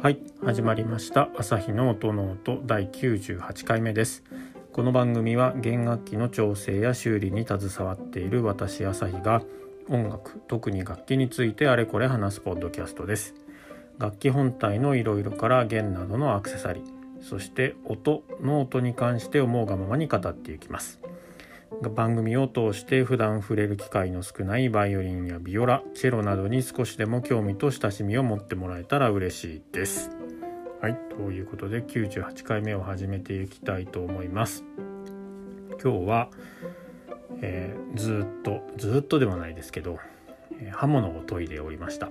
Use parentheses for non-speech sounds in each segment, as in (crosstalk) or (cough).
はい始まりました。朝日の音の音第98回目です。この番組は弦楽器の調整や修理に携わっている私朝日が音楽特に楽器についてあれこれ話すポッドキャストです。楽器本体のいろいろから弦などのアクセサリーそして音の音に関して思うがままに語っていきます。番組を通して普段触れる機会の少ないバイオリンやビオラチェロなどに少しでも興味と親しみを持ってもらえたら嬉しいです。はいということで98回目を始めていきたいと思います。今日は、えー、ずっとずっとではないですけど、刃物を研いでおりました。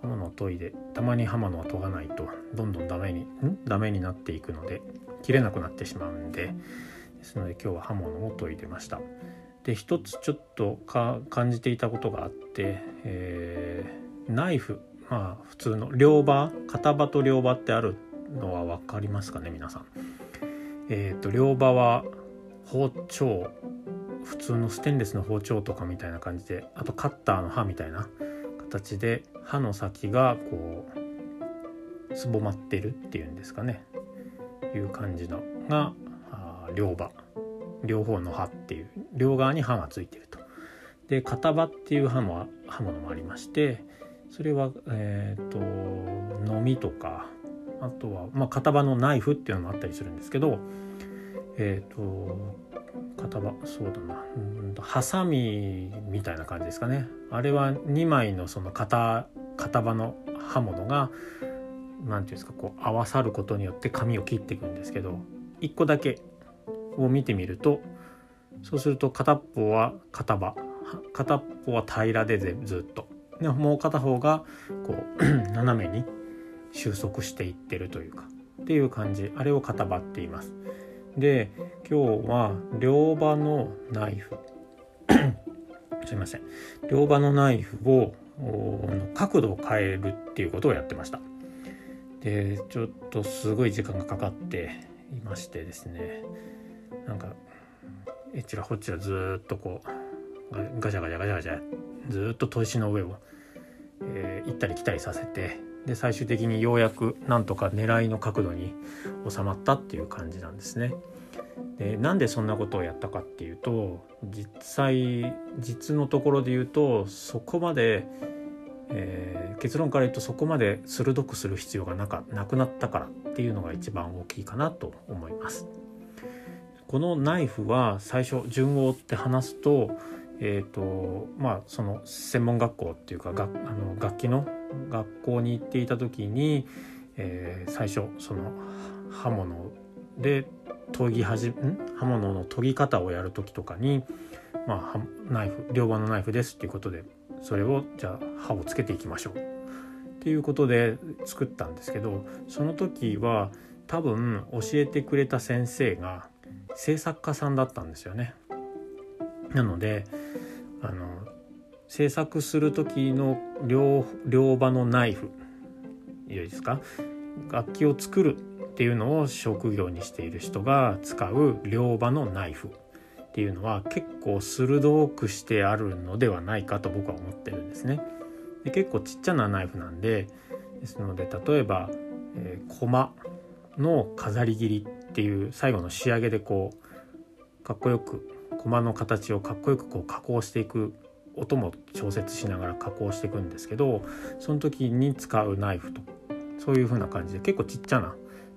刃物を研いでたまに刃物を研がないとどんどんダメにん？ダメになっていくので切れなくなってしまうんで。ですので今日は刃物を研いでました。で一つちょっとか感じていたことがあって、えー、ナイフまあ普通の両刃片刃と両刃ってあるのは分かりますかね皆さん。えっ、ー、と両刃は包丁普通のステンレスの包丁とかみたいな感じであとカッターの刃みたいな形で刃の先がこうすぼまってるっていうんですかねいう感じのが両刃両方の刃っていう両側に刃がついてると。で片刃っていう刃も刃物もありましてそれはえっ、ー、とのみとかあとは、まあ、片刃のナイフっていうのもあったりするんですけどえっ、ー、と片刃そうだなハサミみたいな感じですかねあれは2枚のその片片刃の刃物が何ていうんですかこう合わさることによって紙を切っていくんですけど1個だけを見てみるとそうすると片っぽは片刃片っぽは平らでずっと。でもう片方がこう (clears throat) 斜めに収束していってるというかっていう感じ。あれを片刃って言います。で今日は両刃のナイフ。(clears throat) すいません。両刃のナイフを角度を変えるっていうことをやってました。でちょっとすごい時間がかかっていましてですね。なんかえちらほっちらずっとこうガチャガチャガチャガチャずっと砥石の上を、えー、行ったり来たりさせてで最終的にようやくなんとか狙いの角度に収まったっていう感じなんですね。でなんでそんなことをやったかっていうと実際実のところで言うとそこまで、えー、結論から言うとそこまで鋭くする必要がなかなくなったからっていうのが一番大きいかなと思います。このナイフは最初順を追って話すと,、えーとまあ、その専門学校っていうか楽あの楽器の学校に行っていた時に、えー、最初その刃物で研ぎ始め刃物の研ぎ方をやる時とかに、まあ、ナイフ両刃のナイフですっていうことでそれをじゃあ刃をつけていきましょう。っていうことで作ったんですけどその時は多分教えてくれた先生が制作家さんだったんですよね。なのであの制作する時の両両刃のナイフいいですか？楽器を作るっていうのを職業にしている人が使う両刃のナイフっていうのは結構鋭くしてあるのではないかと僕は思ってるんですね。で結構ちっちゃなナイフなんでですので例えば、えー、駒の飾り切りっていう最後の仕上げでこうかっこよく駒の形をかっこよくこう加工していく音も調節しながら加工していくんですけどその時に使うナイフとそういう風な感じで結構ちっちゃな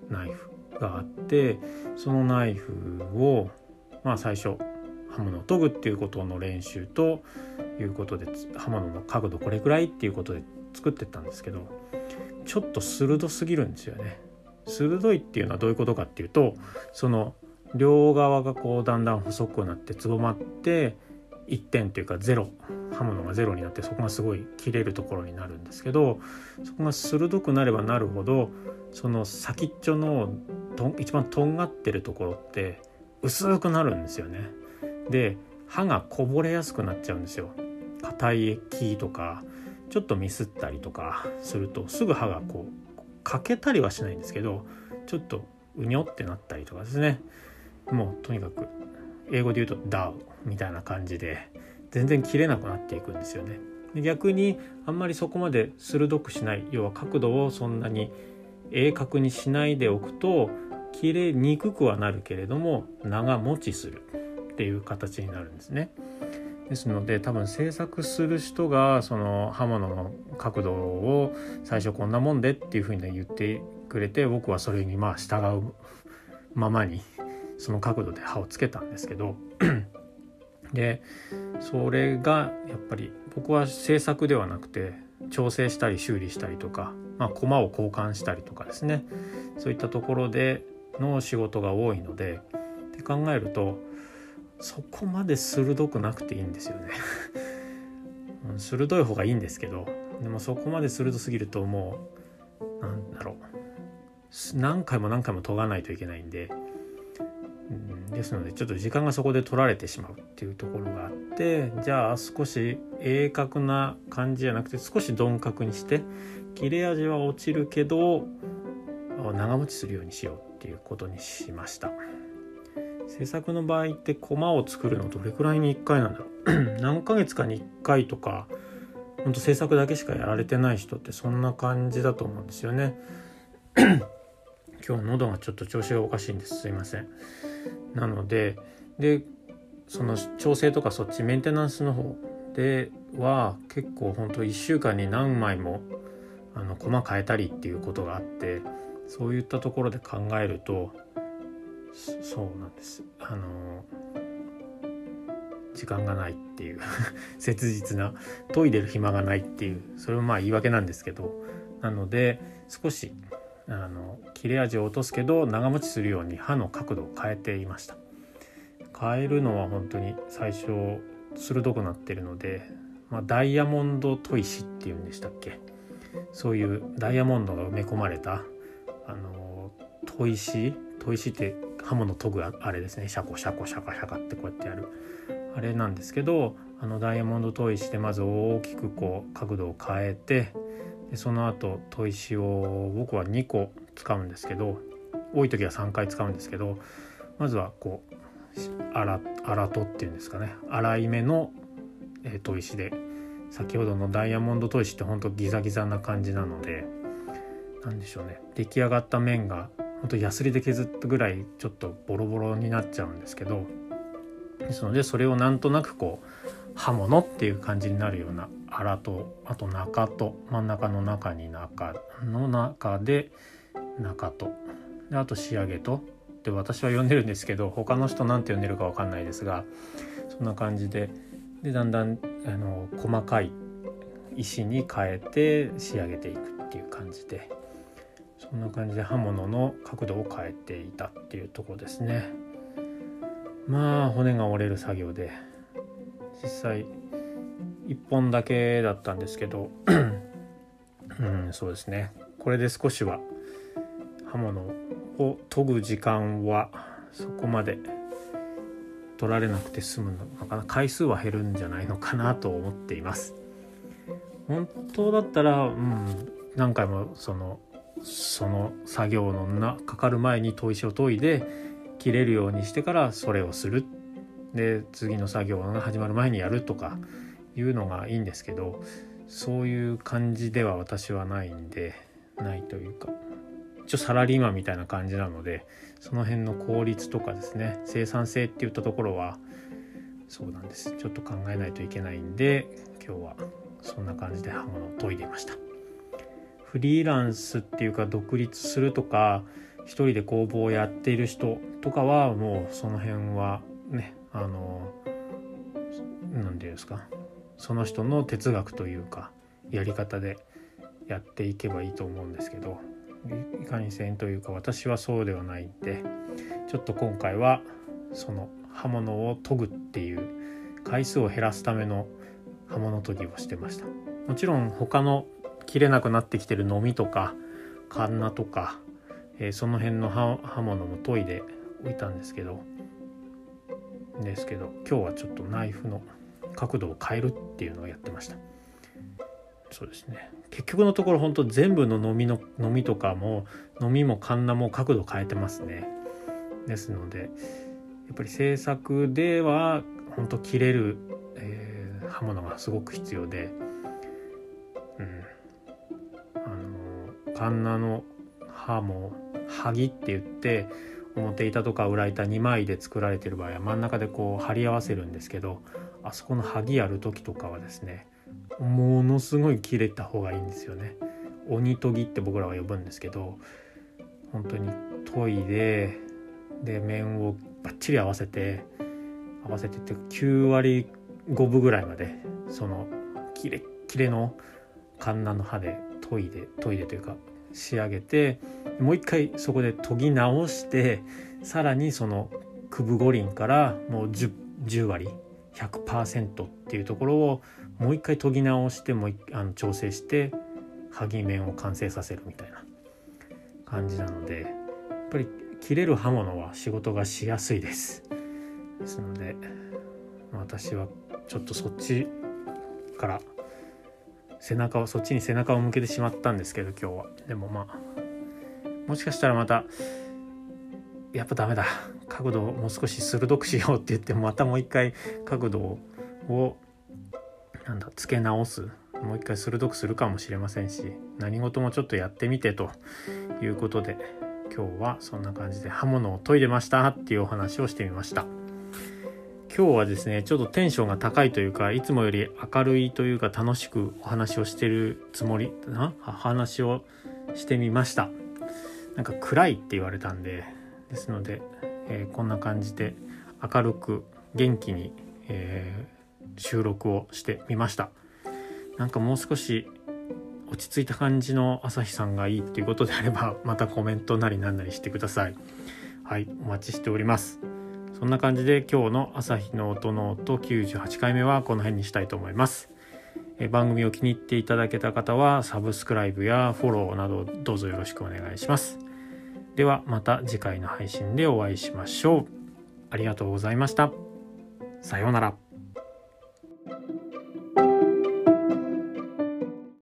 ナイフがあってそのナイフをまあ最初刃物を研ぐっていうことの練習ということで刃物の角度これぐらいっていうことで作ってったんですけどちょっと鋭すぎるんですよね。鋭いっていうのはどういうことかっていうとその両側がこうだんだん細くなってつぼまって1点というかゼロ刃物がゼロになってそこがすごい切れるところになるんですけどそこが鋭くなればなるほどその先っちょのと一番とんがってるところって薄くなるんですよね。で刃がこぼれやすくなっちゃうんですよ。硬い木とかちょっとミスったりとかするとすぐ刃がこう欠けたりはしないんですけどちょっとうにょってなったりとかですねもうとにかく英語で言うとダウみたいな感じで全然切れなくなっていくんですよね。で逆にあんまりそこまで鋭くしない要は角度をそんなに鋭角にしないでおくと切れにくくはなるけれども長持ちするっていう形になるんですね。ですので多分制作する人がその刃物の角度を最初こんなもんでっていうふうに言ってくれて僕はそれにまあ従うままにその角度で刃をつけたんですけど (clears throat) でそれがやっぱり僕は制作ではなくて調整したり修理したりとか、まあ、駒を交換したりとかですね。そういったところでの仕事が多いのでって考えるとそこまで鋭くなくていいんですよね。(laughs) 鋭い方がいいんですけどでもそこまで鋭すぎるともうなんだろう。何回も何回も研がないといけないんで、うん、ですのでちょっと時間がそこで取られてしまうっていうところがあってじゃあ少し鋭角な感じじゃなくて少し鈍角にして切れ味は落ちるけど長持ちするようにしようっていうことにしました。制作の場合ってコマを作るのどれくらいに1回なんだろう？(clears throat) 何ヶ月かに1回とかほんと制作だけしかやられてない人ってそんな感じだと思うんですよね。(clears throat) 今日喉がちょっと調子がおかしいんです。すいません。なのででその調整とかそっちメンテナンスの方では結構ほんと1週間に何枚もあの駒変えたりっていうことがあってそういったところで考えるとそうなんです。あの時間がないっていう (laughs) 切実な研いでる暇がないっていうそれもまあ言い訳なんですけどなので少しあの切れ味を落とすけど長持ちするように刃の角度を変えていました。変えるのは本当に最初鋭くなってるので、まあ、ダイヤモンド砥石っていうんでしたっけ？そういうダイヤモンドが埋め込まれたあの砥石？砥石って刃物研ぐあれですね。シャコシャコシャカシャカってこうやってやる。あれなんですけどあのダイヤモンド砥石でまず大きくこう角度を変えてでその後砥石を僕は2個使うんですけど多い時は3回使うんですけどまずはこう荒荒とっていうんですかね。粗い目の、え砥石で先ほどのダイヤモンド砥石ってほんとギザギザな感じなので何でしょうね。出来上がった面がほんとヤスリで削ったぐらいちょっとボロボロになっちゃうんですけどですのでそれをなんとなくこう刃物っていう感じになるような粗とあと中と真ん中の中に中の中で中と。であと仕上げと。で私は呼んでるんですけど他の人何て呼んでるか分かんないですがそんな感じで。でだんだんあの細かい石に変えて仕上げていくっていう感じで。そんな感じで刃物の角度を変えていたっていうとこですね。まあ骨が折れる作業で実際1本だけだったんですけど (clears throat) うんそうですね。これで少しは刃物を研ぐ時間はそこまで取られなくて済むのかな。回数は減るんじゃないのかなと思っています。本当だったら、うん、何回もそのその作業のなかかる前に砥石を研いで切れるようにしてからそれをする。で次の作業が始まる前にやるとかいうのがいいんですけどそういう感じでは私はないんでないというか。一応サラリーマンみたいな感じなのでその辺の効率とかですね生産性っていったところはそうなんです。ちょっと考えないといけないんで今日はそんな感じで刃物を研いでいました。フリーランスっていうか独立するとか一人で工房をやっている人とかはもうその辺はねあの何て言うんですかその人の哲学というかやり方でやっていけばいいと思うんですけどいかにせんというか私はそうではないんでちょっと今回はその刃物を研ぐっていう回数を減らすための刃物研ぎをしてました。もちろん他の切れなくなってきてるのみとかカンナとか、えー、その辺の刃物も研いでおいたんですけどですけど今日はちょっとナイフの角度を変えるっていうのをやってました。そうですね。結局のところ本当全部の飲みの飲みとかも飲みもカンナも角度変えてますね。ですのでやっぱり制作では本当切れる、えー、刃物がすごく必要でカンナの刃も萩って言って表板とか裏板2枚で作られてる場合は真ん中でこう貼り合わせるんですけどあそこの萩やる時とかはですねものすごい切れた方がいいんですよね。鬼研ぎって僕らは呼ぶんですけど本当に研いでで面をバッチリ合わせて合わせてって9割5分ぐらいまでそのキレッキレのカンナの刃で研いで研いでというか仕上げてもう一回そこで研ぎ直してさらにその九分五輪からもう 10, 10割100%っていうところをもう一回研ぎ直してもうあの調整して剥面を完成させるみたいな感じなのでやっぱり切れる刃物は仕事がしやすいです。ですので私はちょっとそっちから背中をそっちに背中を向けてしまったんですけど今日は。でもまあもしかしたらまたやっぱダメだ。角度をもう少し鋭くしようって言ってまたもう一回角度をなんだ付け直す。もう一回鋭くするかもしれませんし何事もちょっとやってみてということで今日はそんな感じで刃物を研いでましたっていうお話をしてみました。今日はですねちょっとテンションが高いというかいつもより明るいというか楽しくお話をしてるつもりな。話をしてみました。なんか暗いって言われたんでですので、えー、こんな感じで明るく元気に、えー、収録をしてみました。なんかもう少し落ち着いた感じの朝日さんがいいっていうことであればまたコメントなりなんなりしてください。はいお待ちしております。そんな感じで今日の朝日の音の音98回目はこの辺にしたいと思います。え番組を気に入っていただけた方はサブスクライブやフォローなどどうぞよろしくお願いします。ではまた次回の配信でお会いしましょう。ありがとうございました。さようなら。